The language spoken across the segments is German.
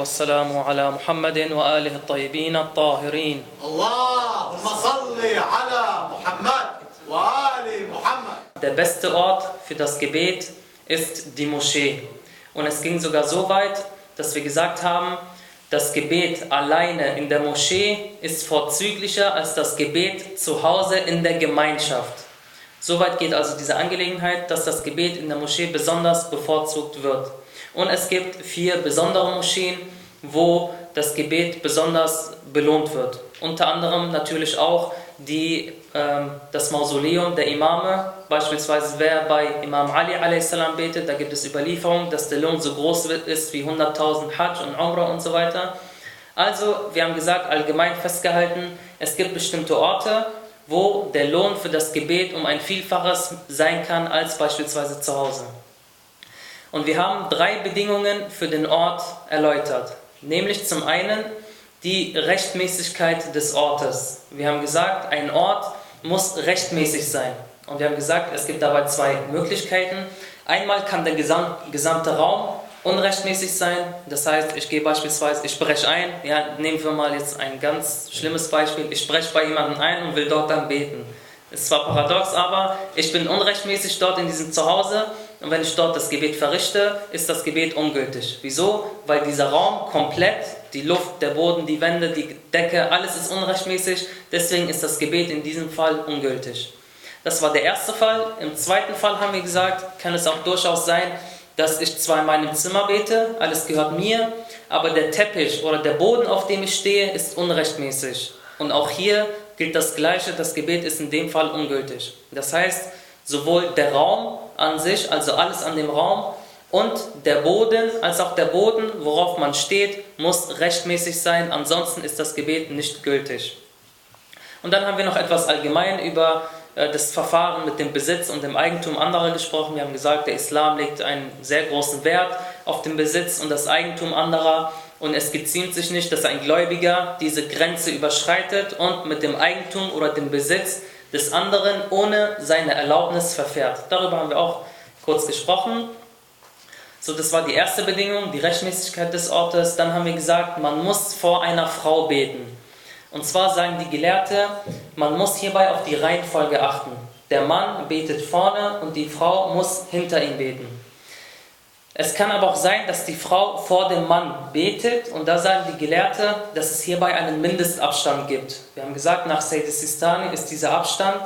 نستعين والصلاة والسلام على محمد وآله الطيبين الطاهرين اللهم صل على محمد وآل محمد Der beste Ort für das Gebet ist die Moschee. Und es ging sogar so weit, dass wir gesagt haben, das Gebet alleine in der Moschee ist vorzüglicher als das Gebet zu Hause in der Gemeinschaft. Soweit geht also diese Angelegenheit, dass das Gebet in der Moschee besonders bevorzugt wird. Und es gibt vier besondere Moscheen, wo das Gebet besonders belohnt wird. Unter anderem natürlich auch die, ähm, das Mausoleum der Imame. Beispielsweise wer bei Imam Ali a.s. betet, da gibt es Überlieferungen, dass der Lohn so groß ist wie 100.000 Hajj und Umrah und so weiter. Also, wir haben gesagt, allgemein festgehalten, es gibt bestimmte Orte, wo der Lohn für das Gebet um ein Vielfaches sein kann als beispielsweise zu Hause. Und wir haben drei Bedingungen für den Ort erläutert. Nämlich zum einen die Rechtmäßigkeit des Ortes. Wir haben gesagt, ein Ort muss rechtmäßig sein. Und wir haben gesagt, es gibt dabei zwei Möglichkeiten. Einmal kann der gesamte Raum unrechtmäßig sein. Das heißt, ich gehe beispielsweise, ich breche ein. Ja, nehmen wir mal jetzt ein ganz schlimmes Beispiel. Ich breche bei jemandem ein und will dort dann beten. Ist zwar paradox, aber ich bin unrechtmäßig dort in diesem Zuhause und wenn ich dort das Gebet verrichte, ist das Gebet ungültig. Wieso? Weil dieser Raum komplett, die Luft, der Boden, die Wände, die Decke, alles ist unrechtmäßig. Deswegen ist das Gebet in diesem Fall ungültig. Das war der erste Fall. Im zweiten Fall haben wir gesagt, kann es auch durchaus sein, dass ich zwar in meinem Zimmer bete, alles gehört mir, aber der Teppich oder der Boden, auf dem ich stehe, ist unrechtmäßig. Und auch hier gilt das Gleiche, das Gebet ist in dem Fall ungültig. Das heißt, sowohl der Raum an sich, also alles an dem Raum, und der Boden, als auch der Boden, worauf man steht, muss rechtmäßig sein, ansonsten ist das Gebet nicht gültig. Und dann haben wir noch etwas allgemein über äh, das Verfahren mit dem Besitz und dem Eigentum anderer gesprochen. Wir haben gesagt, der Islam legt einen sehr großen Wert auf den Besitz und das Eigentum anderer und es geziemt sich nicht, dass ein Gläubiger diese Grenze überschreitet und mit dem Eigentum oder dem Besitz des anderen ohne seine Erlaubnis verfährt. Darüber haben wir auch kurz gesprochen. So, das war die erste Bedingung, die Rechtmäßigkeit des Ortes. Dann haben wir gesagt, man muss vor einer Frau beten. Und zwar sagen die Gelehrte, man muss hierbei auf die Reihenfolge achten. Der Mann betet vorne und die Frau muss hinter ihm beten. Es kann aber auch sein, dass die Frau vor dem Mann betet und da sagen die Gelehrte, dass es hierbei einen Mindestabstand gibt. Wir haben gesagt, nach Sayyid Sistani ist dieser Abstand,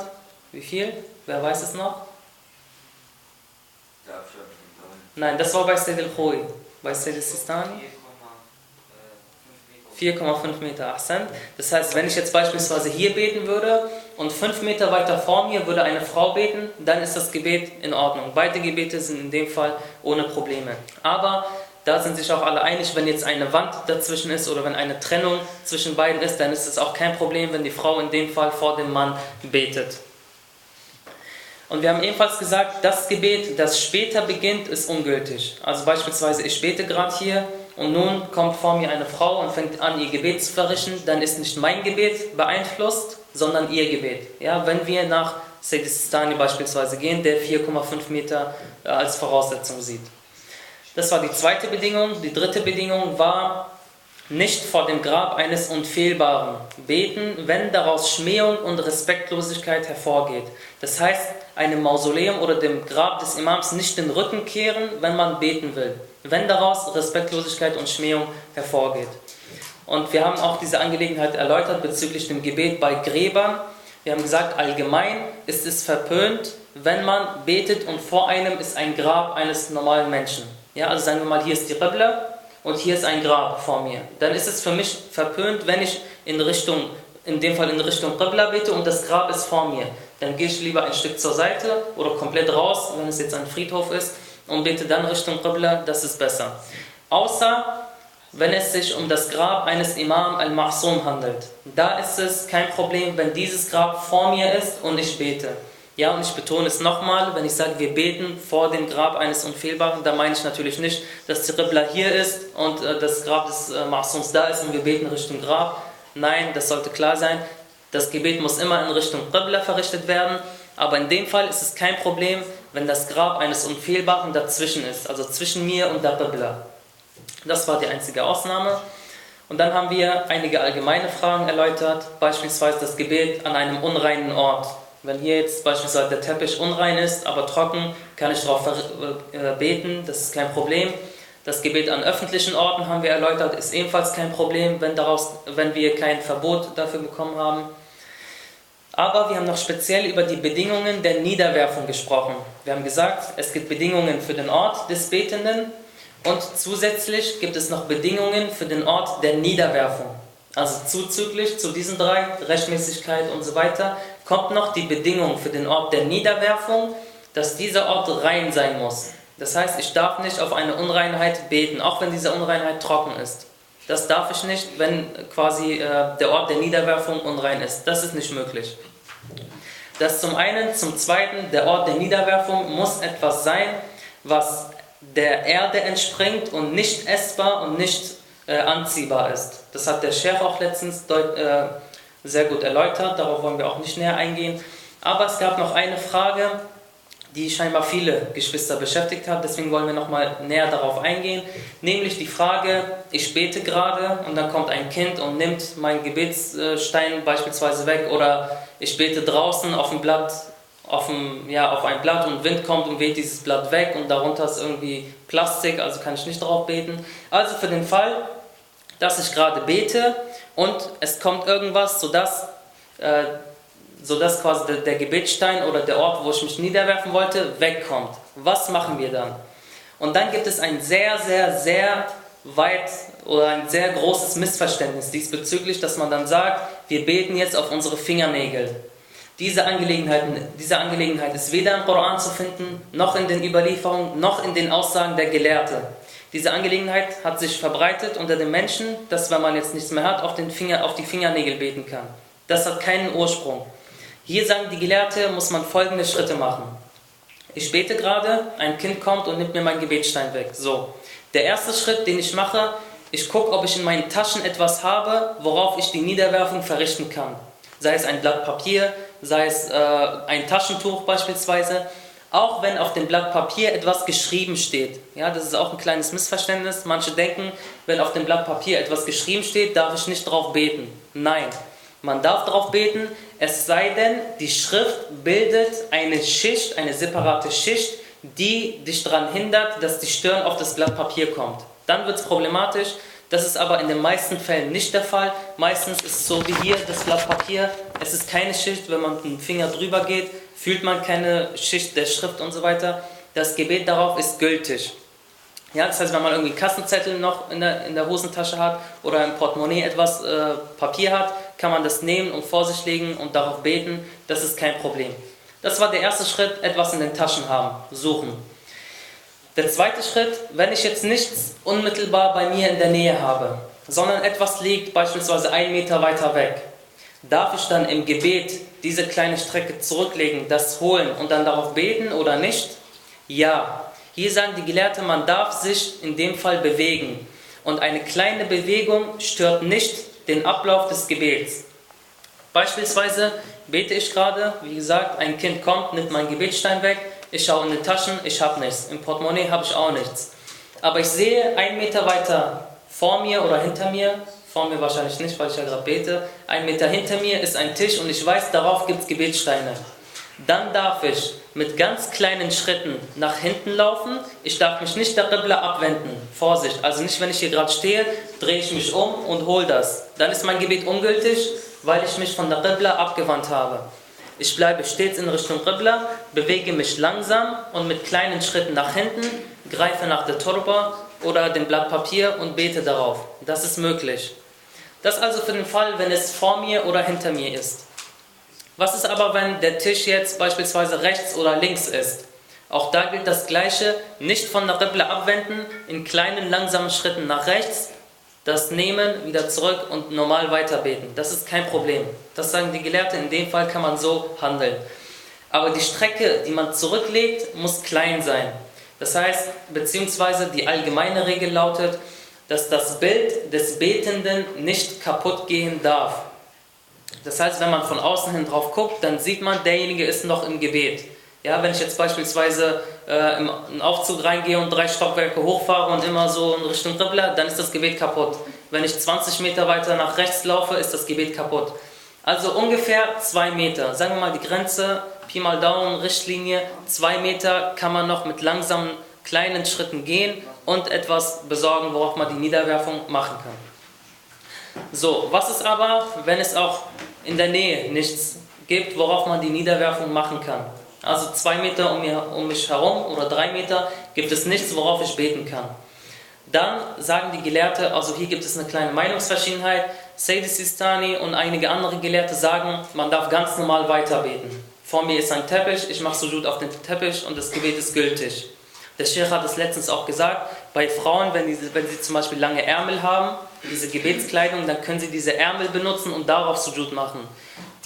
wie viel? Wer weiß es noch? Nein, das war bei Sayyid al-Khoi. Bei Sayyid Sistani? 4,5 Meter Ahsan. Das heißt, wenn ich jetzt beispielsweise hier beten würde und 5 Meter weiter vor mir würde eine Frau beten, dann ist das Gebet in Ordnung. Beide Gebete sind in dem Fall ohne Probleme. Aber da sind sich auch alle einig, wenn jetzt eine Wand dazwischen ist oder wenn eine Trennung zwischen beiden ist, dann ist es auch kein Problem, wenn die Frau in dem Fall vor dem Mann betet. Und wir haben ebenfalls gesagt, das Gebet, das später beginnt, ist ungültig. Also beispielsweise, ich bete gerade hier und nun kommt vor mir eine Frau und fängt an, ihr Gebet zu verrichten, dann ist nicht mein Gebet beeinflusst, sondern ihr Gebet. Ja, wenn wir nach Sedistani beispielsweise gehen, der 4,5 Meter äh, als Voraussetzung sieht. Das war die zweite Bedingung. Die dritte Bedingung war, nicht vor dem Grab eines Unfehlbaren beten, wenn daraus Schmähung und Respektlosigkeit hervorgeht. Das heißt, einem Mausoleum oder dem Grab des Imams nicht den Rücken kehren, wenn man beten will wenn daraus Respektlosigkeit und Schmähung hervorgeht. Und wir haben auch diese Angelegenheit erläutert bezüglich dem Gebet bei Gräbern. Wir haben gesagt, allgemein ist es verpönt, wenn man betet und vor einem ist ein Grab eines normalen Menschen. Ja, also sagen wir mal, hier ist die Qibla und hier ist ein Grab vor mir. Dann ist es für mich verpönt, wenn ich in Richtung, in dem Fall in Richtung Qibla bete und das Grab ist vor mir. Dann gehe ich lieber ein Stück zur Seite oder komplett raus, wenn es jetzt ein Friedhof ist und bete dann Richtung Qibla, das ist besser. Außer wenn es sich um das Grab eines Imam al-Ma'sum handelt. Da ist es kein Problem, wenn dieses Grab vor mir ist und ich bete. Ja, und ich betone es nochmal, wenn ich sage, wir beten vor dem Grab eines Unfehlbaren, da meine ich natürlich nicht, dass die Qibla hier ist und äh, das Grab des äh, Ma'sums da ist und wir beten Richtung Grab. Nein, das sollte klar sein. Das Gebet muss immer in Richtung Qibla verrichtet werden. Aber in dem Fall ist es kein Problem, wenn das Grab eines Unfehlbaren dazwischen ist, also zwischen mir und der Qibla. Das war die einzige Ausnahme. Und dann haben wir einige allgemeine Fragen erläutert, beispielsweise das Gebet an einem unreinen Ort. Wenn hier jetzt beispielsweise der Teppich unrein ist, aber trocken, kann ich darauf äh, beten, das ist kein Problem. Das Gebet an öffentlichen Orten haben wir erläutert, ist ebenfalls kein Problem, wenn, daraus, wenn wir kein Verbot dafür bekommen haben. Aber wir haben noch speziell über die Bedingungen der Niederwerfung gesprochen. Wir haben gesagt, es gibt Bedingungen für den Ort des Betenden und zusätzlich gibt es noch Bedingungen für den Ort der Niederwerfung. Also zuzüglich zu diesen drei, Rechtmäßigkeit und so weiter, kommt noch die Bedingung für den Ort der Niederwerfung, dass dieser Ort rein sein muss. Das heißt, ich darf nicht auf eine Unreinheit beten, auch wenn diese Unreinheit trocken ist. Das darf ich nicht, wenn quasi äh, der Ort der Niederwerfung unrein ist. Das ist nicht möglich. Das zum einen. Zum zweiten, der Ort der Niederwerfung muss etwas sein, was der Erde entspringt und nicht essbar und nicht äh, anziehbar ist. Das hat der Chef auch letztens deut, äh, sehr gut erläutert, darauf wollen wir auch nicht näher eingehen. Aber es gab noch eine Frage, die scheinbar viele Geschwister beschäftigt hat, deswegen wollen wir nochmal näher darauf eingehen, nämlich die Frage, ich bete gerade und dann kommt ein Kind und nimmt meinen Gebetsstein beispielsweise weg oder ich bete draußen auf dem Blatt auf, ein, ja, auf ein Blatt und Wind kommt und weht dieses Blatt weg und darunter ist irgendwie Plastik, also kann ich nicht darauf beten. Also für den Fall, dass ich gerade bete und es kommt irgendwas, sodass, äh, sodass quasi der, der Gebetsstein oder der Ort, wo ich mich niederwerfen wollte, wegkommt. Was machen wir dann? Und dann gibt es ein sehr, sehr, sehr weit oder ein sehr großes Missverständnis diesbezüglich, dass man dann sagt, wir beten jetzt auf unsere Fingernägel. Diese Angelegenheit, diese Angelegenheit ist weder im Koran zu finden, noch in den Überlieferungen, noch in den Aussagen der Gelehrten. Diese Angelegenheit hat sich verbreitet unter den Menschen, dass wenn man jetzt nichts mehr hat, auf, den Finger, auf die Fingernägel beten kann. Das hat keinen Ursprung. Hier sagen die Gelehrten, muss man folgende Schritte machen. Ich bete gerade, ein Kind kommt und nimmt mir meinen Gebetsstein weg. So, der erste Schritt, den ich mache, ich gucke, ob ich in meinen Taschen etwas habe, worauf ich die Niederwerfung verrichten kann. Sei es ein Blatt Papier, sei es äh, ein Taschentuch beispielsweise, auch wenn auf dem Blatt Papier etwas geschrieben steht. Ja, das ist auch ein kleines Missverständnis. Manche denken, wenn auf dem Blatt Papier etwas geschrieben steht, darf ich nicht darauf beten. Nein, man darf darauf beten, es sei denn, die Schrift bildet eine Schicht, eine separate Schicht, die dich daran hindert, dass die Stirn auf das Blatt Papier kommt. Dann wird es problematisch, das ist aber in den meisten Fällen nicht der Fall. Meistens ist es so wie hier das Blatt Papier. Es ist keine Schicht, wenn man mit dem Finger drüber geht, fühlt man keine Schicht der Schrift und so weiter. Das Gebet darauf ist gültig. Ja, das heißt, wenn man irgendwie Kassenzettel noch in der, in der Hosentasche hat oder im Portemonnaie etwas äh, Papier hat, kann man das nehmen und vor sich legen und darauf beten. Das ist kein Problem. Das war der erste Schritt, etwas in den Taschen haben, suchen. Der zweite Schritt, wenn ich jetzt nichts unmittelbar bei mir in der Nähe habe, sondern etwas liegt beispielsweise einen Meter weiter weg, darf ich dann im Gebet diese kleine Strecke zurücklegen, das holen und dann darauf beten oder nicht? Ja. Hier sagen die Gelehrten, man darf sich in dem Fall bewegen. Und eine kleine Bewegung stört nicht den Ablauf des Gebets. Beispielsweise bete ich gerade, wie gesagt, ein Kind kommt, nimmt meinen Gebetsstein weg, ich schaue in die Taschen, ich habe nichts. Im Portemonnaie habe ich auch nichts. Aber ich sehe einen Meter weiter vor mir oder hinter mir, vor mir wahrscheinlich nicht, weil ich ja gerade bete, ein Meter hinter mir ist ein Tisch und ich weiß, darauf gibt es Gebetssteine. Dann darf ich mit ganz kleinen Schritten nach hinten laufen. Ich darf mich nicht der Qibla abwenden. Vorsicht, also nicht, wenn ich hier gerade stehe, drehe ich mich um und hole das. Dann ist mein Gebet ungültig, weil ich mich von der Qibla abgewandt habe. Ich bleibe stets in Richtung Qibla, bewege mich langsam und mit kleinen Schritten nach hinten, greife nach der Turba oder dem Blatt Papier und bete darauf. Das ist möglich. Das also für den Fall, wenn es vor mir oder hinter mir ist. Was ist aber, wenn der Tisch jetzt beispielsweise rechts oder links ist? Auch da gilt das Gleiche, nicht von der Qibla abwenden, in kleinen langsamen Schritten nach rechts, das nehmen, wieder zurück und normal weiterbeten. Das ist kein Problem. Das sagen die Gelehrten, in dem Fall kann man so handeln. Aber die Strecke, die man zurücklegt, muss klein sein. Das heißt, beziehungsweise die allgemeine Regel lautet, dass das Bild des Betenden nicht kaputt gehen darf. Das heißt, wenn man von außen hin drauf guckt, dann sieht man, derjenige ist noch im Gebet. Ja, wenn ich jetzt beispielsweise äh, im Aufzug reingehe und drei Stockwerke hochfahre und immer so in Richtung Qibla, dann ist das Gebet kaputt. Wenn ich 20 Meter weiter nach rechts laufe, ist das Gebet kaputt. Also ungefähr zwei Meter. Sagen wir mal die Grenze, Pi mal Daumen, Richtlinie, zwei Meter kann man noch mit langsamen kleinen Schritten gehen und etwas besorgen, worauf man die Niederwerfung machen kann. So, was ist aber, wenn es auch in der Nähe nichts gibt, worauf man die Niederwerfung machen kann? Also zwei Meter um, mir, um mich herum oder drei Meter gibt es nichts, worauf ich beten kann. Dann sagen die Gelehrte, also hier gibt es eine kleine Meinungsverschiedenheit, Sayyid Sistani und einige andere Gelehrte sagen, man darf ganz normal weiterbeten. Vor mir ist ein Teppich, ich mache Sujud auf den Teppich und das Gebet ist gültig. Der Sheikh hat es letztens auch gesagt, bei Frauen, wenn, die, wenn sie zum Beispiel lange Ärmel haben, diese Gebetskleidung, dann können sie diese Ärmel benutzen und darauf Sujud machen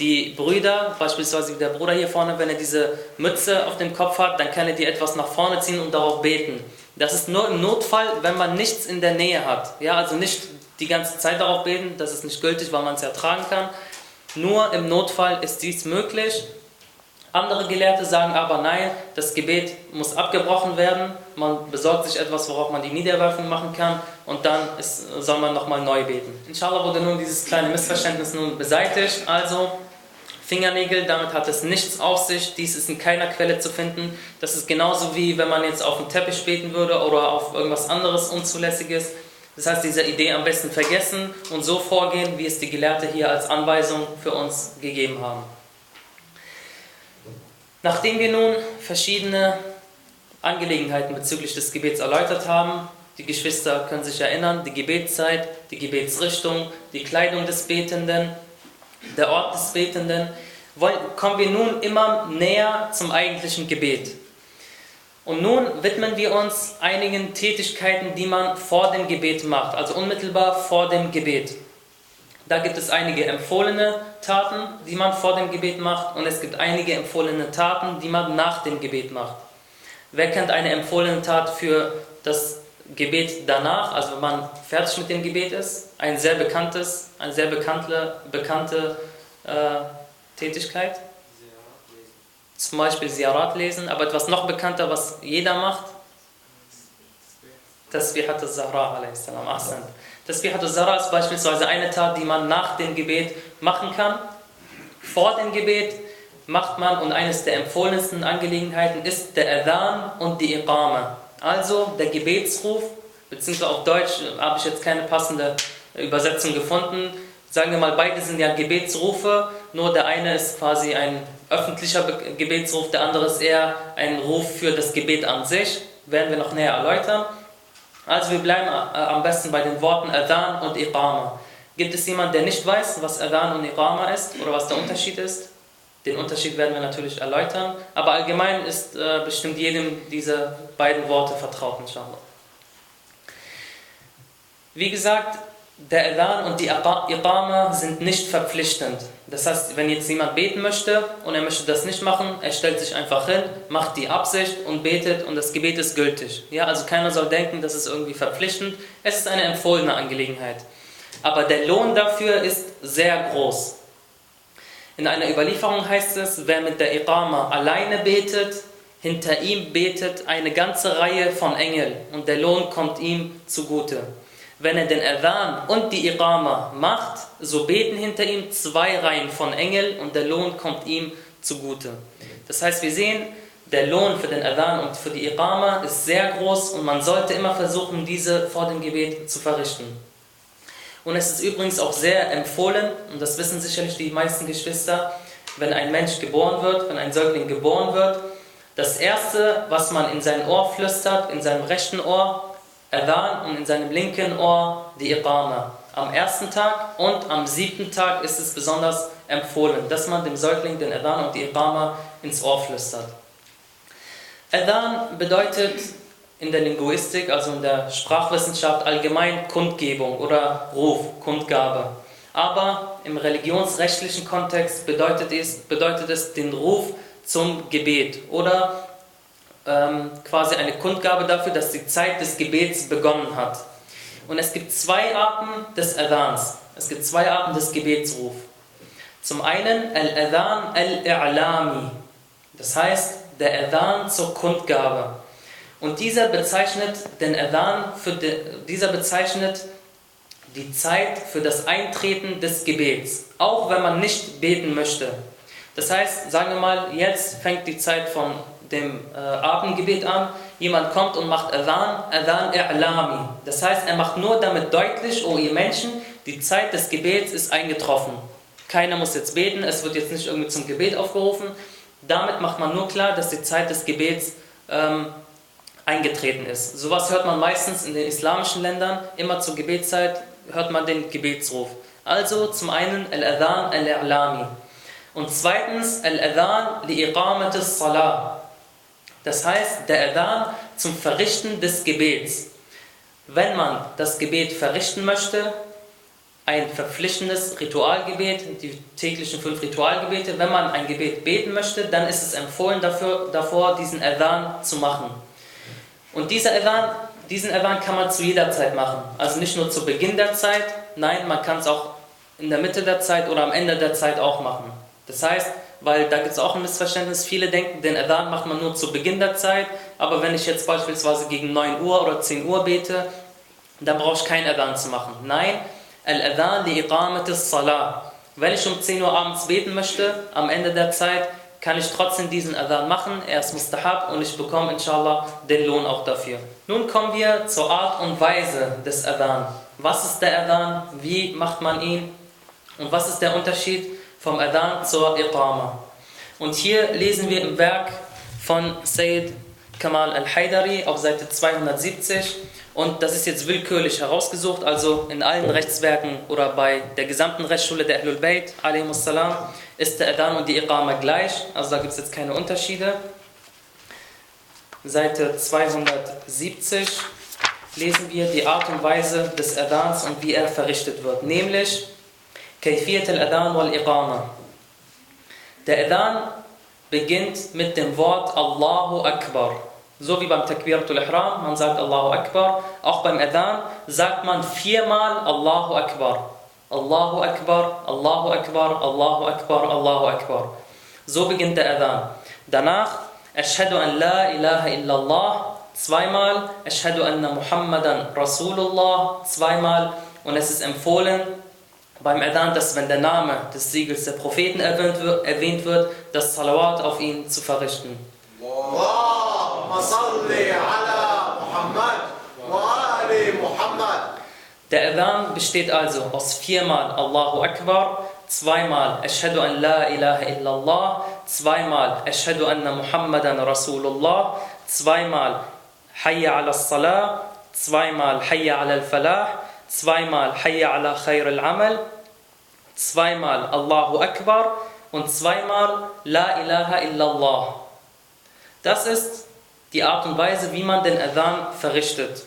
die Brüder, beispielsweise der Bruder hier vorne, wenn er diese Mütze auf dem Kopf hat, dann kann er die etwas nach vorne ziehen und darauf beten. Das ist nur im Notfall, wenn man nichts in der Nähe hat. Ja, also nicht die ganze Zeit darauf beten, das ist nicht gültig, weil man es ja tragen kann. Nur im Notfall ist dies möglich. Andere Gelehrte sagen aber nein, das Gebet muss abgebrochen werden. Man besorgt sich etwas, worauf man die Niederwerfung machen kann und dann ist, soll man nochmal neu beten. Inshallah wurde nun dieses kleine Missverständnis nun beseitigt. Also Fingernägel, damit hat es nichts auf sich, dies ist in keiner Quelle zu finden. Das ist genauso wie wenn man jetzt auf den Teppich beten würde oder auf irgendwas anderes Unzulässiges. Das heißt, diese Idee am besten vergessen und so vorgehen, wie es die Gelehrte hier als Anweisung für uns gegeben haben. Nachdem wir nun verschiedene Angelegenheiten bezüglich des Gebets erläutert haben, die Geschwister können sich erinnern, die Gebetszeit, die Gebetsrichtung, die Kleidung des Betenden, der Ort des Betenden, kommen wir nun immer näher zum eigentlichen Gebet. Und nun widmen wir uns einigen Tätigkeiten, die man vor dem Gebet macht, also unmittelbar vor dem Gebet. Da gibt es einige empfohlene Taten, die man vor dem Gebet macht und es gibt einige empfohlene Taten, die man nach dem Gebet macht. Wer kennt eine empfohlene Tat für das Gebet danach, also wenn man fertig mit dem Gebet ist? Ein sehr bekanntes, eine sehr bekannte, bekannte äh, Tätigkeit. Zum Beispiel Ziarat lesen, aber etwas noch bekannter, was jeder macht. Tasbihat al-Zahra a.s. Tasbihat al-Zahra ist beispielsweise eine Tat, die man nach dem Gebet machen kann. Vor dem Gebet macht man und eines der empfohlensten Angelegenheiten ist der Adhan und die Iqama. Also der Gebetsruf, beziehungsweise auf Deutsch habe ich jetzt keine passende Übersetzung gefunden. Sagen wir mal, beide sind ja Gebetsrufe, nur der eine ist quasi ein öffentlicher Gebetsruf, der andere ist eher ein Ruf für das Gebet an sich. Werden wir noch näher erläutern. Also wir bleiben äh, am besten bei den Worten Adhan und Iqama. Gibt es jemanden, der nicht weiß, was Adhan und Iqama ist oder was der Unterschied ist? Den Unterschied werden wir natürlich erläutern, aber allgemein ist äh, bestimmt jedem diese beiden Worte vertraut, inshallah. Wie gesagt, der Adhan und die Iqama sind nicht verpflichtend. Das heißt, wenn jetzt jemand beten möchte und er möchte das nicht machen, er stellt sich einfach hin, macht die Absicht und betet und das Gebet ist gültig. Ja, also keiner soll denken, das ist irgendwie verpflichtend. Es ist eine empfohlene Angelegenheit. Aber der Lohn dafür ist sehr groß. In einer Überlieferung heißt es, wer mit der Iqama alleine betet, hinter ihm betet eine ganze Reihe von Engeln und der Lohn kommt ihm zugute. Wenn er den Adhan und die Iqama macht, so beten hinter ihm zwei Reihen von Engeln und der Lohn kommt ihm zugute. Das heißt, wir sehen, der Lohn für den Adhan und für die Iqama ist sehr groß und man sollte immer versuchen, diese vor dem Gebet zu verrichten. Und es ist übrigens auch sehr empfohlen, und das wissen sicherlich die meisten Geschwister, wenn ein Mensch geboren wird, wenn ein Säugling geboren wird, das Erste, was man in sein Ohr flüstert, in seinem rechten Ohr, Adhan und in seinem linken Ohr die Iqama. Am ersten Tag und am siebten Tag ist es besonders empfohlen, dass man dem Säugling den Adhan und die Iqama ins Ohr flüstert. Adhan bedeutet in der Linguistik, also in der Sprachwissenschaft allgemein Kundgebung oder Ruf, Kundgabe. Aber im religionsrechtlichen Kontext bedeutet es, bedeutet es den Ruf zum Gebet oder ähm, quasi eine Kundgabe dafür, dass die Zeit des Gebets begonnen hat. Und es gibt zwei Arten des Adhans. Es gibt zwei Arten des Gebetsrufs. Zum einen Al-Adhan Al-I'lami. Das heißt, der Adhan zur Kundgabe. Und dieser bezeichnet den Adhan, für de, dieser bezeichnet die Zeit für das Eintreten des Gebets, auch wenn man nicht beten möchte. Das heißt, sagen wir mal, jetzt fängt die Zeit von dem äh, Abendgebet an, jemand kommt und macht Adhan, Adhan I'lami. Das heißt, er macht nur damit deutlich, oh ihr Menschen, die Zeit des Gebets ist eingetroffen. Keiner muss jetzt beten, es wird jetzt nicht irgendwie zum Gebet aufgerufen. Damit macht man nur klar, dass die Zeit des Gebets ähm, eingetreten ist. Sowas hört man meistens in den islamischen Ländern, immer zur Gebetszeit hört man den Gebetsruf. Also zum einen Al-Adhan Al-I'lami und zweitens Al-Adhan li-Iqamatis Salah. Das heißt, der Adhan zum Verrichten des Gebets. Wenn man das Gebet verrichten möchte, ein verpflichtendes Ritualgebet, die täglichen fünf Ritualgebete, wenn man ein Gebet beten möchte, dann ist es empfohlen dafür, davor, diesen Adhan zu machen. Und dieser Adhan, diesen Adhan kann man zu jeder Zeit machen. Also nicht nur zu Beginn der Zeit, nein, man kann es auch in der Mitte der Zeit oder am Ende der Zeit auch machen. Das heißt, weil da gibt es auch ein Missverständnis, viele denken, den Adhan macht man nur zu Beginn der Zeit, aber wenn ich jetzt beispielsweise gegen 9 Uhr oder 10 Uhr bete, dann brauche ich keinen Adhan zu machen. Nein, Al-Adhan li iqamatis Salah. Wenn ich um 10 Uhr abends beten möchte, am Ende der Zeit, kann ich trotzdem diesen Adhan machen. Er ist mustahab und ich bekomme inshallah den Lohn auch dafür. Nun kommen wir zur Art und Weise des Adhan. Was ist der Adhan? Wie macht man ihn? Und was ist der Unterschied vom Adhan zur Iqama? Und hier lesen wir im Werk von Sayyid Kamal al-Haidari auf Seite 270 und das ist jetzt willkürlich herausgesucht, also in allen Rechtswerken oder bei der gesamten Rechtsschule der Ahlul Bayt ist der Adhan und die Iqama gleich, also da gibt es jetzt keine Unterschiede. Seite 270 lesen wir die Art und Weise des Adhans und wie er verrichtet wird, nämlich Kayfiyat al-Adhan wal-Iqama. Der Adhan beginnt mit dem Wort Allahu Akbar. So wie beim Takbiratul Ihram, man sagt Allahu Akbar. Auch beim Adhan sagt man viermal Allahu Akbar. Allahu Akbar, Allahu Akbar, Allahu Akbar, Allahu Akbar. So beginnt der Adhan. Danach Ashhadu an la ilaha illallah zweimal, Ashhadu anna Muhammadan Rasulullah zweimal und es ist empfohlen beim Adhan, dass wenn der Name des Siegels der Propheten erwähnt wird, das Salawat auf ihn zu verrichten. Der Adhan besteht also aus viermal Allahu Akbar, zweimal Ashhadu an la ilaha illallah, zweimal Ashhadu anna Muhammadan Rasulullah, zweimal Hayya ala Salah, zweimal Hayya ala al-Falah, zweimal Hayya ala Khair al-Amal, zweimal Allahu Akbar und zweimal La ilaha illallah. Das ist die Art und Weise, wie man den Adhan verrichtet.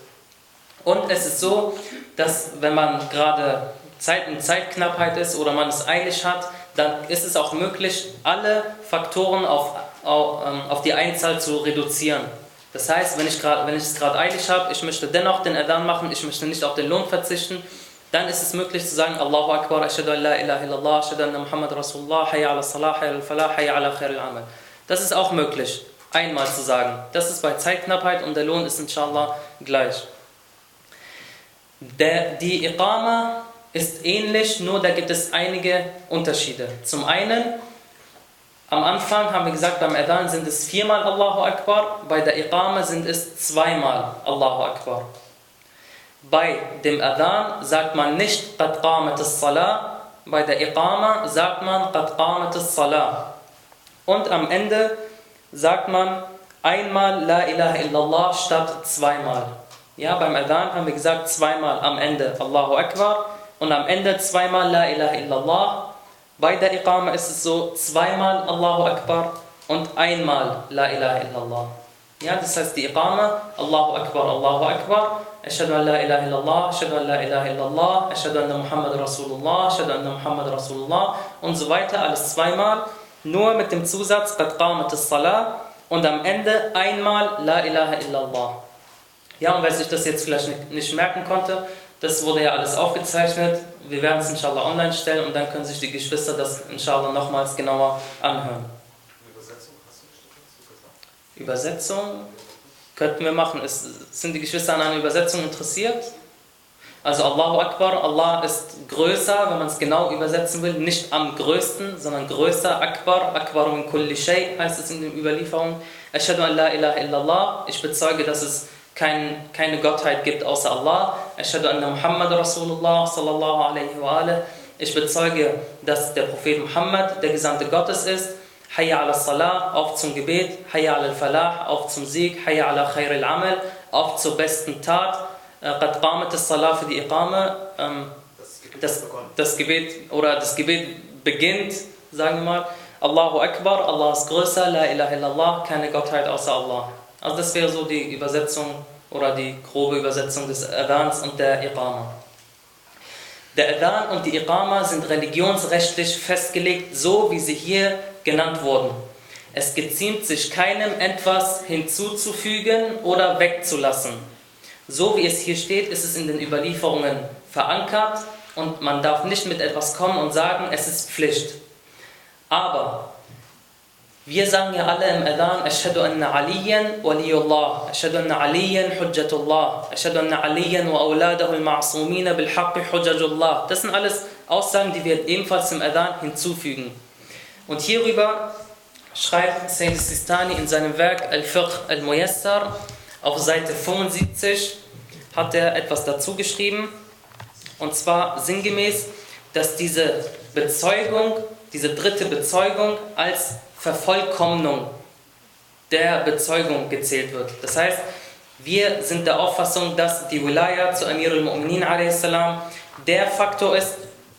Und es ist so, dass wenn man gerade Zeit in Zeitknappheit ist oder man es eilig hat, dann ist es auch möglich, alle Faktoren auf, auf, ähm, auf die Einzahl zu reduzieren. Das heißt, wenn ich, grad, wenn ich es gerade eilig habe, ich möchte dennoch den Adhan machen, ich möchte nicht auf den Lohn verzichten, dann ist es möglich zu sagen, Allahu Akbar, Ashadu an la ilaha illallah, Ashadu anna Muhammad Rasulullah, Hayya ala Salah, Hayya ala Falah, Hayya ala Khair al-Amal. Das ist auch möglich einmal zu sagen. Das ist bei Zeitknappheit und der Lohn ist inshallah gleich. Der, die Iqama ist ähnlich, nur da gibt es einige Unterschiede. Zum einen, am Anfang haben wir gesagt, beim Adhan sind es viermal Allahu Akbar, bei der Iqama sind es zweimal Allahu Akbar. Bei dem Adhan sagt man nicht Qad salah bei der Iqama sagt man Qad salah Und am Ende sagt man einmal La ilaha illallah statt zweimal. Ja, beim Adhan haben wir gesagt zweimal am Ende Allahu Akbar und am Ende zweimal La ilaha illallah. Bei der Iqama ist es so zweimal Allahu Akbar und einmal La ilaha illallah. Ja, das heißt die Iqama, Allahu Akbar, Allahu Akbar, Ashhadu an la ilaha illallah, Ashhadu an la ilaha illallah, Ashhadu anna Muhammad Rasulullah, Ashhadu anna Muhammad Rasulullah und so weiter, alles zweimal nur mit dem Zusatz Qad qamat salah und am Ende einmal La ilaha illallah. Ja, und wer sich das jetzt vielleicht nicht merken konnte, das wurde ja alles aufgezeichnet. Wir werden es inshallah online stellen und dann können sich die Geschwister das inshallah nochmals genauer anhören. Übersetzung könnten wir machen. Es, sind die Geschwister an einer Übersetzung interessiert? Also Allahu Akbar, Allah ist größer, wenn man es genau übersetzen will, nicht am größten, sondern größer, Akbar, Akbar min kulli shay, heißt es in den Überlieferungen. Ashadu an la ilaha illallah, ich bezeuge, dass es kein, keine Gottheit gibt außer Allah. Ashadu anna Muhammad Rasulullah sallallahu alaihi wa alaihi. Ich bezeuge, dass der Prophet Muhammad der Gesandte Gottes ist. Hayya ala Salah, auf zum Gebet. Hayya ala Falah, auf zum Sieg. Hayya ala Khair al-Amal, auf zur besten Tat. Qad qamat salah für die Iqama. Ähm, das, das Gebet oder das Gebet beginnt, sagen wir mal. Allahu Akbar, Allah ist größer, La ilaha illallah, keine Gottheit außer Allah. Also das wäre so die Übersetzung oder die grobe Übersetzung des Adans und der Iqama. Der Adhan und die Iqama sind religionsrechtlich festgelegt, so wie sie hier genannt wurden. Es geziemt sich keinem etwas hinzuzufügen oder wegzulassen. So wie es hier steht, ist es in den Überlieferungen verankert und man darf nicht mit etwas kommen und sagen, es ist Pflicht. Aber wir sagen ja alle im Adhan, Ashadu anna Aliyan waliyullah, Ashadu anna Aliyan hujjatullah, Ashadu anna Aliyan wa awladahu al-ma'asumina bil haqqi hujjajullah. Das sind alles Aussagen, die wir ebenfalls im Adhan hinzufügen. Und hierüber schreibt Sayyid Sistani in seinem Werk Al-Fiqh al-Muyassar auf Seite 75 hat er etwas dazu geschrieben und zwar sinngemäß, dass diese Bezeugung, diese dritte Bezeugung als Vervollkommnung der Bezeugung gezählt wird. Das heißt, wir sind der Auffassung, dass die Wilaya zu Amir al-Mu'minin der Faktor ist,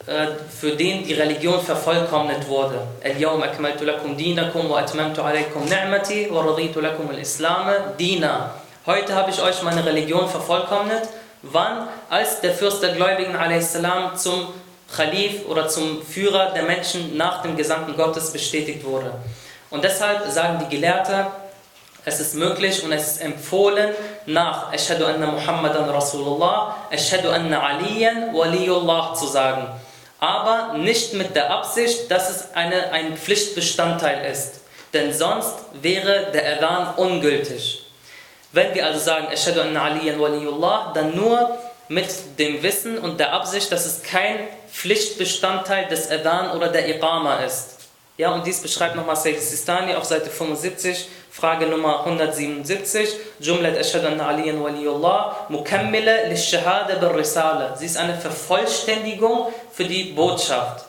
äh, für den die Religion vervollkommnet wurde. Al-Yawm akmaltu lakum dinakum wa atmamtu alaykum ni'mati wa raditu lakum al-Islam dina. Heute habe ich euch meine Religion vervollkommnet. Wann? Als der Fürst der Gläubigen a.s. zum Khalif oder zum Führer der Menschen nach dem Gesandten Gottes bestätigt wurde. Und deshalb sagen die Gelehrten, es ist möglich und es ist empfohlen, nach Ashadu anna Muhammadan Rasulullah, Ashadu anna Aliyan Waliyullah zu sagen. Aber nicht mit der Absicht, dass es eine, ein Pflichtbestandteil ist. Denn sonst wäre der Adhan ungültig. Wenn wir also sagen, Ashadu anna Aliyan Waliyullah, dann nur mit dem Wissen und der Absicht, dass es kein Pflichtbestandteil des Adhan oder der Iqama ist. Ja, und dies beschreibt nochmal Sayyid Sistani auf Seite 75, Frage Nummer 177. Jumlat Ashadu anna aliyan waliyullah, mukammila lishahada bil risala. Sie ist eine Vervollständigung für die Botschaft.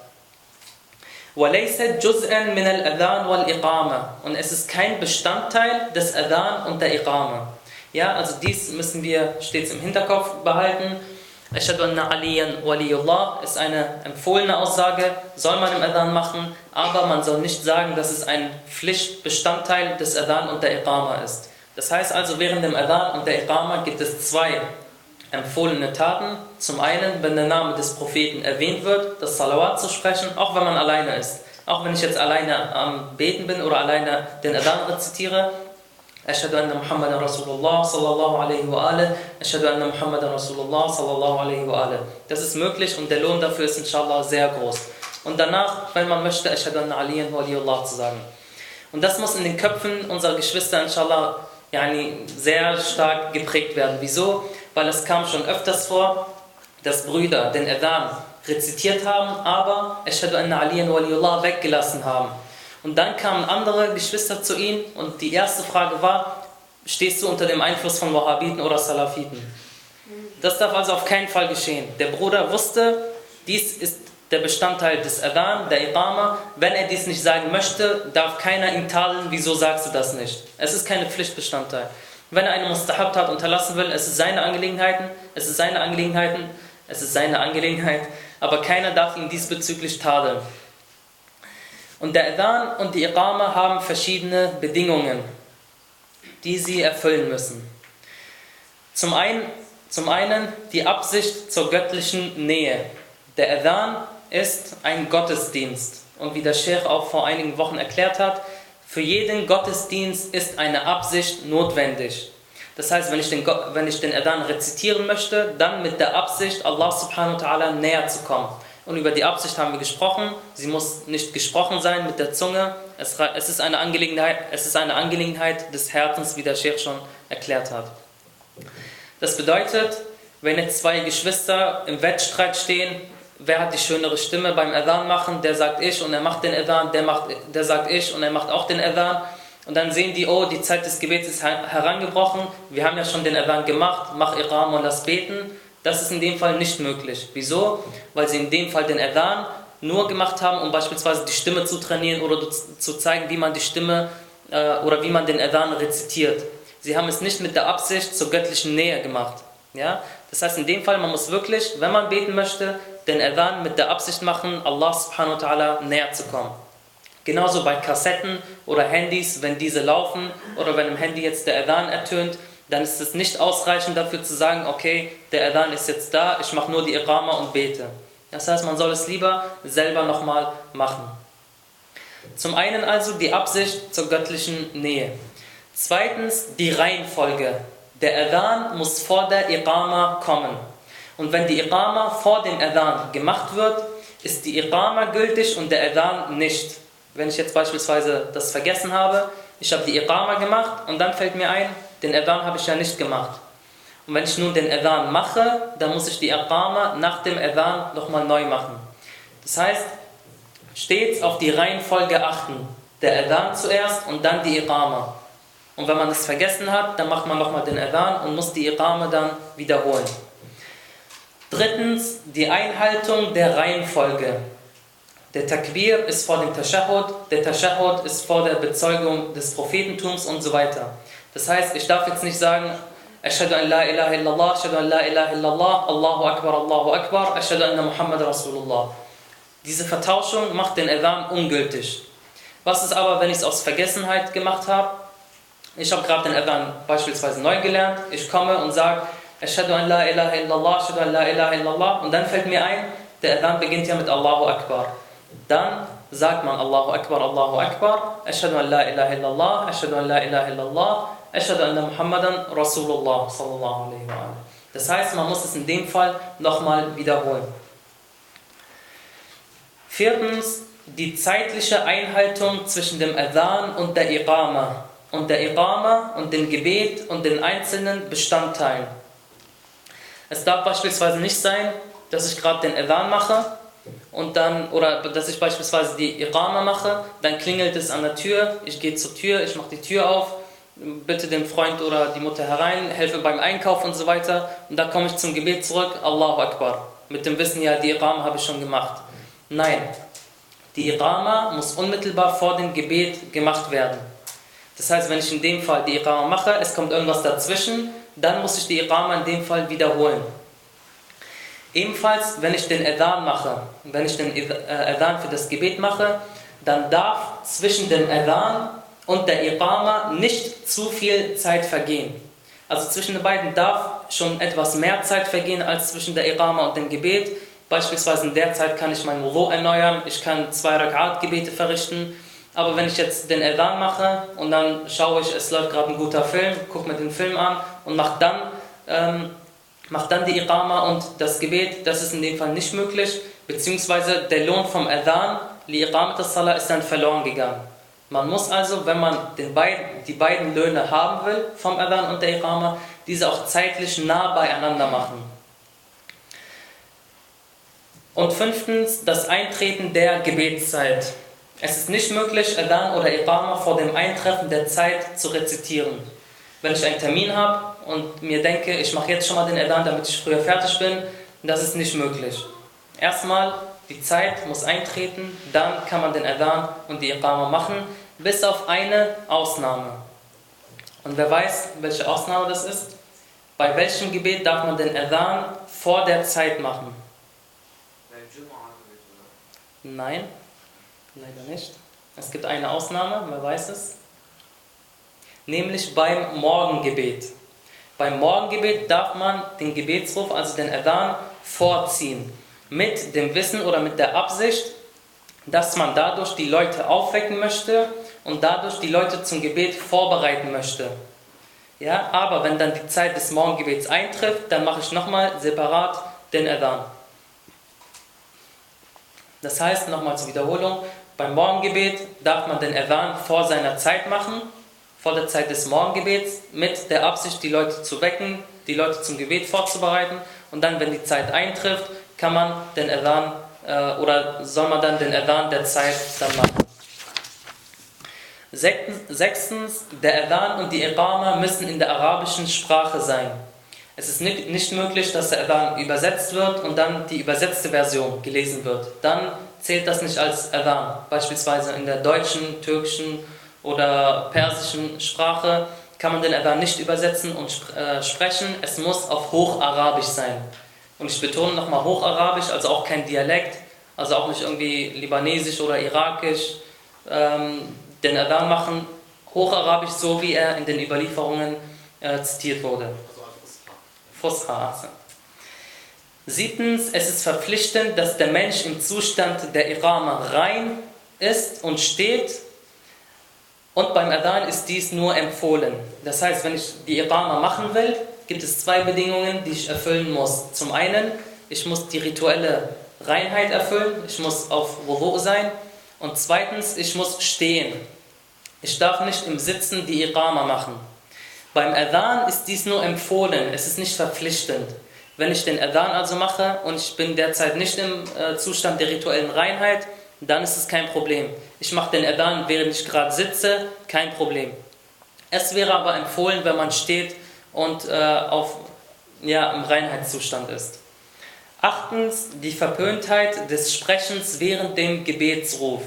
وَلَيْسَتْ جُزْءًا مِنَ الْأَذَانِ وَالْإِقَامَةِ Und es ist kein Bestandteil des Adhan und der Iqama. Ja, also dies müssen wir stets im Hinterkopf behalten. Ashadu anna aliyan waliyullah ist eine empfohlene Aussage, soll man im Adhan machen, aber man soll nicht sagen, dass es ein Pflichtbestandteil des Adhan und der Iqama ist. Das heißt also, während dem Adhan und der Iqama gibt es zwei empfohlene Taten. Zum einen, wenn der Name des Propheten erwähnt wird, das Salawat zu sprechen, auch wenn man alleine ist. Auch wenn ich jetzt alleine am Beten bin oder alleine den Adhan rezitiere, أشهد أن محمد رسول الله صلى الله عليه وآله أشهد أن محمد رسول الله صلى الله عليه وآله Das ist möglich und der Lohn dafür ist inshallah sehr groß. Und danach, wenn man möchte, أشهد أن عليا ولي الله zu sagen. Und das muss in den Köpfen unserer Geschwister inshallah yani, sehr stark geprägt werden. Wieso? Weil es kam schon öfters vor, dass Brüder den Adhan rezitiert haben, aber Ashadu anna aliyan waliyullah weggelassen haben. Und dann kamen andere Geschwister zu ihm und die erste Frage war, stehst du unter dem Einfluss von Wahhabiten oder Salafiten? Das darf also auf keinen Fall geschehen. Der Bruder wusste, dies ist der Bestandteil des Adhan, der Iqama. Wenn er dies nicht sagen möchte, darf keiner ihn tadeln, wieso sagst du das nicht? Es ist keine Pflichtbestandteil. Wenn er eine Mustahab-Tat unterlassen will, es ist seine Angelegenheiten, es ist seine Angelegenheiten, es ist seine Angelegenheit, aber keiner darf ihn diesbezüglich tadeln. Und der Adhan und die Iqama haben verschiedene Bedingungen, die sie erfüllen müssen. Zum einen, zum einen die Absicht zur göttlichen Nähe. Der Adhan ist ein Gottesdienst. Und wie der Sheikh auch vor einigen Wochen erklärt hat, für jeden Gottesdienst ist eine Absicht notwendig. Das heißt, wenn ich den, wenn ich den Adhan rezitieren möchte, dann mit der Absicht, Allah subhanahu wa ta'ala näher zu kommen. Und über die Absicht haben wir gesprochen. Sie muss nicht gesprochen sein mit der Zunge. Es, es, ist, eine Angelegenheit, es ist eine Angelegenheit des Herzens, wie der Sheikh schon erklärt hat. Das bedeutet, wenn jetzt zwei Geschwister im Wettstreit stehen, wer hat die schönere Stimme beim Adhan machen, der sagt ich und er macht den Adhan, der, macht, der sagt ich und er macht auch den Adhan. Und dann sehen die, oh, die Zeit des Gebets ist herangebrochen, wir haben ja schon den Adhan gemacht, mach Iram und lass beten. Das ist in dem Fall nicht möglich. Wieso? Weil sie in dem Fall den Adhan nur gemacht haben, um beispielsweise die Stimme zu trainieren oder zu zeigen, wie man die Stimme äh, oder wie man den Adhan rezitiert. Sie haben es nicht mit der Absicht zur göttlichen Nähe gemacht. Ja? Das heißt, in dem Fall, man muss wirklich, wenn man beten möchte, den Adhan mit der Absicht machen, Allah subhanahu wa ta'ala näher zu kommen. Genauso bei Kassetten oder Handys, wenn diese laufen oder wenn im Handy jetzt der Adhan ertönt, dann ist es nicht ausreichend dafür zu sagen, okay, der Adhan ist jetzt da, ich mache nur die Iqama und bete. Das heißt, man soll es lieber selber nochmal machen. Zum einen also die Absicht zur göttlichen Nähe. Zweitens die Reihenfolge. Der Adhan muss vor der Iqama kommen. Und wenn die Iqama vor dem Adhan gemacht wird, ist die Iqama gültig und der Adhan nicht. Wenn ich jetzt beispielsweise das vergessen habe, ich habe die Iqama gemacht und dann fällt mir ein, den Adhan habe ich ja nicht gemacht. Und wenn ich nun den Adhan mache, dann muss ich die Iqama nach dem Adhan nochmal neu machen. Das heißt, stets auf die Reihenfolge achten. Der Adhan zuerst und dann die Iqama. Und wenn man das vergessen hat, dann macht man nochmal den Adhan und muss die Iqama dann wiederholen. Drittens, die Einhaltung der Reihenfolge. Der Takbir ist vor dem Tashahud, der Tashahud ist vor der Bezeugung des Prophetentums und so weiter. Das heißt, ich darf jetzt nicht sagen, Ashhadu an la ilaha illallah, Ashhadu an la ilaha illallah, Allahu Akbar, Allahu Akbar, Ashhadu anna Muhammad Rasulullah. Diese Vertauschung macht den Adhan ungültig. Was ist aber, wenn ich es aus Vergessenheit gemacht habe? Ich habe gerade den Adhan beispielsweise neu gelernt, ich komme und sage, Ashhadu an la ilaha illallah, Ashhadu an la ilaha illallah. Und dann fällt mir ein, der Adhan beginnt ja mit Allahu Akbar. Dann sagt man Allahu Akbar, Allahu Akbar, Ashhadu an la ilaha illallah, Ashhadu an la ilaha illallah, Ashhadu anna Muhammadan Rasulullah sallallahu alaihi wa Das heißt, man muss es in dem Fall nochmal wiederholen. Viertens, die zeitliche Einhaltung zwischen dem Adhan und der Iqama und der Iqama und dem Gebet und den einzelnen Bestandteilen. Es darf beispielsweise nicht sein, dass ich gerade den Adhan mache und dann, oder dass ich beispielsweise die Irama mache, dann klingelt es an der Tür, ich gehe zur Tür, ich mache die Tür auf, bitte den Freund oder die Mutter herein, helfe beim Einkauf und so weiter und dann komme ich zum Gebet zurück, Allahu Akbar. Mit dem Wissen, ja, die Irama habe ich schon gemacht. Nein, die Irama muss unmittelbar vor dem Gebet gemacht werden. Das heißt, wenn ich in dem Fall die Irama mache, es kommt irgendwas dazwischen, dann muss ich die Iqama in dem Fall wiederholen. Ebenfalls, wenn ich den Adhan mache, wenn ich den äh, Adhan für das Gebet mache, dann darf zwischen dem Adhan und der Iqama nicht zu viel Zeit vergehen. Also zwischen den beiden darf schon etwas mehr Zeit vergehen als zwischen der Iqama und dem Gebet. Beispielsweise in der Zeit kann ich mein Wudu erneuern, ich kann zwei Rakat-Gebete verrichten aber wenn ich jetzt den Adhan mache und dann schaue ich, es läuft gerade ein guter Film, gucke mir den Film an und mache dann, ähm, mach dann die Iqama und das Gebet, das ist in dem Fall nicht möglich, beziehungsweise der Lohn vom Adhan, die Iqamat Salah, ist dann verloren gegangen. Man muss also, wenn man den beiden, die beiden Löhne haben will, vom Adhan und der Iqama, diese auch zeitlich nah beieinander machen. Und fünftens, das Eintreten der Gebetszeit. Es ist nicht möglich, Adhan oder Iqama vor dem Eintreffen der Zeit zu rezitieren. Wenn ich einen Termin habe und mir denke, ich mache jetzt schon mal den Adhan, damit ich früher fertig bin, das ist nicht möglich. Erstmal, die Zeit muss eintreten, dann kann man den Adhan und die Iqama machen, bis auf eine Ausnahme. Und wer weiß, welche Ausnahme das ist? Bei welchem Gebet darf man den Adhan vor der Zeit machen? Nein. Leider nicht. Es gibt eine Ausnahme, wer weiß es. Nämlich beim Morgengebet. Beim Morgengebet darf man den Gebetsruf, also den Adhan, vorziehen. Mit dem Wissen oder mit der Absicht, dass man dadurch die Leute aufwecken möchte und dadurch die Leute zum Gebet vorbereiten möchte. Ja, aber wenn dann die Zeit des Morgengebets eintrifft, dann mache ich nochmal separat den Adhan. Das heißt, nochmal zur Wiederholung, beim Morgengebet darf man den Adhan vor seiner Zeit machen, vor der Zeit des Morgengebets, mit der Absicht, die Leute zu wecken, die Leute zum Gebet vorzubereiten. Und dann, wenn die Zeit eintrifft, kann man den Adhan äh, oder soll man dann den Adhan der Zeit dann machen. Sechstens, der Adhan und die Iqama müssen in der arabischen Sprache sein. Es ist nicht, möglich, dass der Adhan übersetzt wird und dann die übersetzte Version gelesen wird. Dann zählt das nicht als Adhan. Beispielsweise in der deutschen, türkischen oder persischen Sprache kann man den Adhan nicht übersetzen und äh, sprechen. Es muss auf Hocharabisch sein. Und ich betone nochmal Hocharabisch, also auch kein Dialekt, also auch nicht irgendwie Libanesisch oder Irakisch. Ähm, den Adhan machen Hocharabisch, so wie er in den Überlieferungen äh, zitiert wurde. Fusha. Siebtens, es ist verpflichtend, dass der Mensch im Zustand der Irama rein ist und steht. Und beim Adhan ist dies nur empfohlen. Das heißt, wenn ich die Irama machen will, gibt es zwei Bedingungen, die ich erfüllen muss. Zum einen, ich muss die rituelle Reinheit erfüllen, ich muss auf Wudu sein. Und zweitens, ich muss stehen. Ich darf nicht im Sitzen die Irama machen. Beim Adhan ist dies nur empfohlen, es ist nicht verpflichtend. Wenn ich den Adhan also mache und ich bin derzeit nicht im äh, Zustand der rituellen Reinheit, dann ist es kein Problem. Ich mache den Adhan, während ich gerade sitze, kein Problem. Es wäre aber empfohlen, wenn man steht und äh, auf, ja, im Reinheitszustand ist. Achtens, die Verpöntheit des Sprechens während dem Gebetsruf.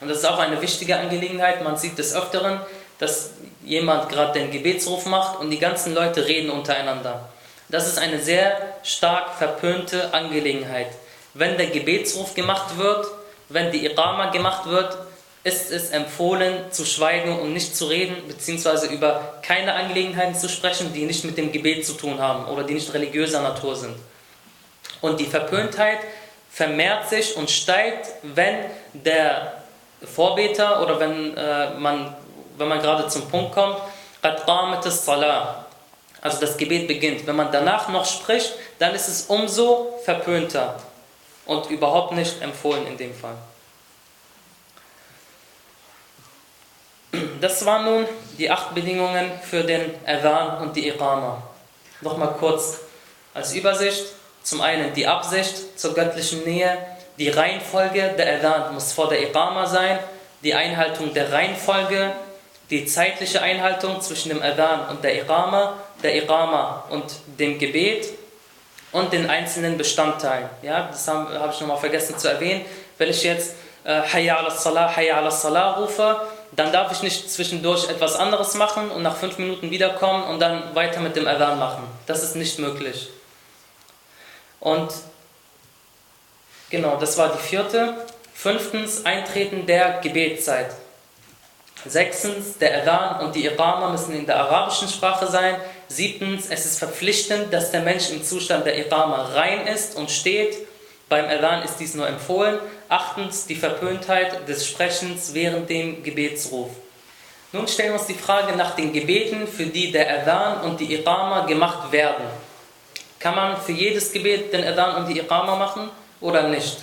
Und das ist auch eine wichtige Angelegenheit. Man sieht des Öfteren, dass jemand gerade den Gebetsruf macht und die ganzen Leute reden untereinander. Das ist eine sehr stark verpönte Angelegenheit. Wenn der Gebetsruf gemacht wird, wenn die Iqama gemacht wird, ist es empfohlen zu schweigen und nicht zu reden, beziehungsweise über keine Angelegenheiten zu sprechen, die nicht mit dem Gebet zu tun haben oder die nicht religiöser Natur sind. Und die Verpöntheit vermehrt sich und steigt, wenn der Vorbeter oder wenn äh, man wenn man gerade zum Punkt kommt, also das Gebet beginnt. Wenn man danach noch spricht, dann ist es umso verpönter und überhaupt nicht empfohlen in dem Fall. Das waren nun die acht Bedingungen für den Adhan und die Iqama. Nochmal kurz als Übersicht. Zum einen die Absicht zur göttlichen Nähe, die Reihenfolge, der Adhan muss vor der Iqama sein, die Einhaltung der Reihenfolge, die zeitliche Einhaltung zwischen dem Adhan und der Iqama, der Iqama und dem Gebet und den einzelnen Bestandteilen. Ja, das habe hab ich nochmal vergessen zu erwähnen. Wenn ich jetzt äh, Hayya ala Salah, Hayya ala Salah rufe, dann darf ich nicht zwischendurch etwas anderes machen und nach fünf Minuten wiederkommen und dann weiter mit dem Adhan machen. Das ist nicht möglich. Und genau, das war die vierte. Fünftens, Eintreten der Gebetszeit. Sechstens, der Adhan und die Iqama müssen in der arabischen Sprache sein. Siebtens, es ist verpflichtend, dass der Mensch im Zustand der Iqama rein ist und steht. Beim Adhan ist dies nur empfohlen. Achtens, die Verpöntheit des Sprechens während dem Gebetsruf. Nun stellen wir uns die Frage nach den Gebeten, für die der Adhan und die Iqama gemacht werden. Kann man für jedes Gebet den Adhan und die Iqama machen oder nicht?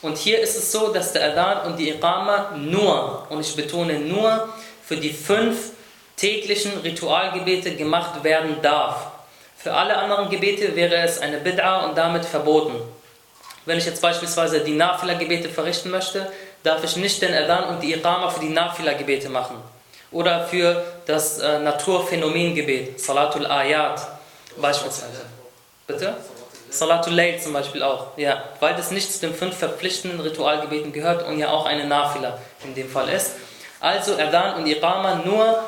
Und hier ist es so, dass der Adhan und die Iqama nur, und ich betone nur, für die fünf täglichen Ritualgebete gemacht werden darf. Für alle anderen Gebete wäre es eine Bid'a und damit verboten. Wenn ich jetzt beispielsweise die Nafila-Gebete verrichten möchte, darf ich nicht den Adhan und die Iqama für die Nafila-Gebete machen. Oder für das äh, Naturphänomengebet, Salatul Ayat beispielsweise. Bitte? Salatul Layl zum Beispiel auch, ja, weil das nicht zu den fünf verpflichtenden Ritualgebeten gehört und ja auch eine Nafila in dem Fall ist. Also Adhan und Iqama nur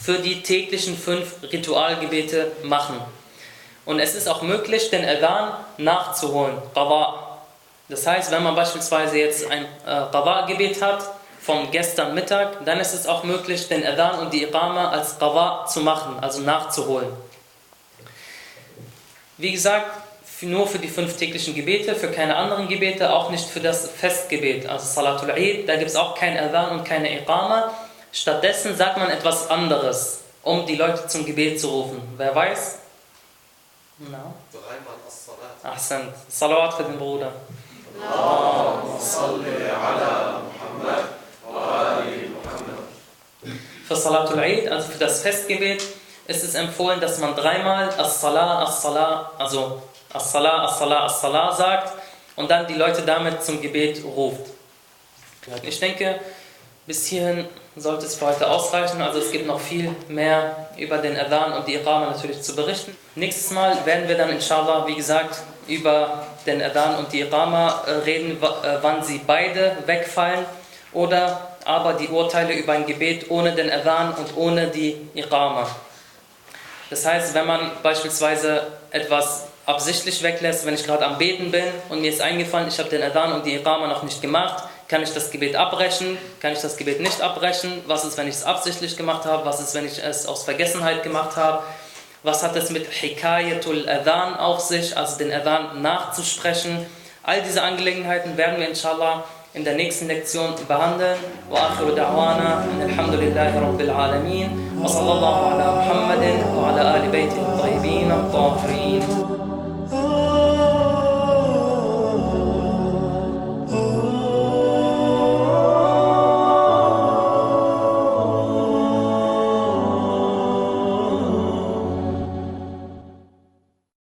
für die täglichen fünf Ritualgebete machen. Und es ist auch möglich, den Adhan nachzuholen. Das heißt, wenn man beispielsweise jetzt ein äh, gebet hat, von gestern Mittag, dann ist es auch möglich, den Adhan und die Iqama als Qadha zu machen, also nachzuholen. Wie gesagt, nur für die fünf täglichen Gebete, für keine anderen Gebete, auch nicht für das Festgebet, also Salatul Eid, da gibt es auch kein Adhan und keine Iqama. Stattdessen sagt man etwas anderes, um die Leute zum Gebet zu rufen. Wer weiß? No. Ahsan. Salawat für den Bruder. Für Salatul Eid, also für das Festgebet, ist es empfohlen, dass man dreimal As-Salah, As-Salah, also As-Salah, As-Salah, As-Salah sagt und dann die Leute damit zum Gebet ruft. Ich denke, bis hierhin sollte es für heute ausreichen. Also es gibt noch viel mehr über den Adhan und die Iqama natürlich zu berichten. Nächstes Mal werden wir dann inshallah, wie gesagt, über den Adhan und die Iqama äh, reden, äh, wann sie beide wegfallen oder aber die Urteile über ein Gebet ohne den Adhan und ohne die Iqama. Das heißt, wenn man beispielsweise etwas absichtlich weglässt, wenn ich gerade am Beten bin und mir ist eingefallen, ich habe den Adhan und die Iqama noch nicht gemacht, kann ich das Gebet abbrechen, kann ich das Gebet nicht abbrechen, was ist, wenn ich es absichtlich gemacht habe, was ist, wenn ich es aus Vergessenheit gemacht habe, was hat es mit Hikayatul Adhan auf sich, also den Adhan nachzusprechen. All diese Angelegenheiten werden wir inshallah in der nächsten Lektion behandeln. Wa akhiru da'wana alhamdulillahi rabbil alamin wa sallallahu ala Muhammadin wa ala ali baytihi at-tayyibin tahirin.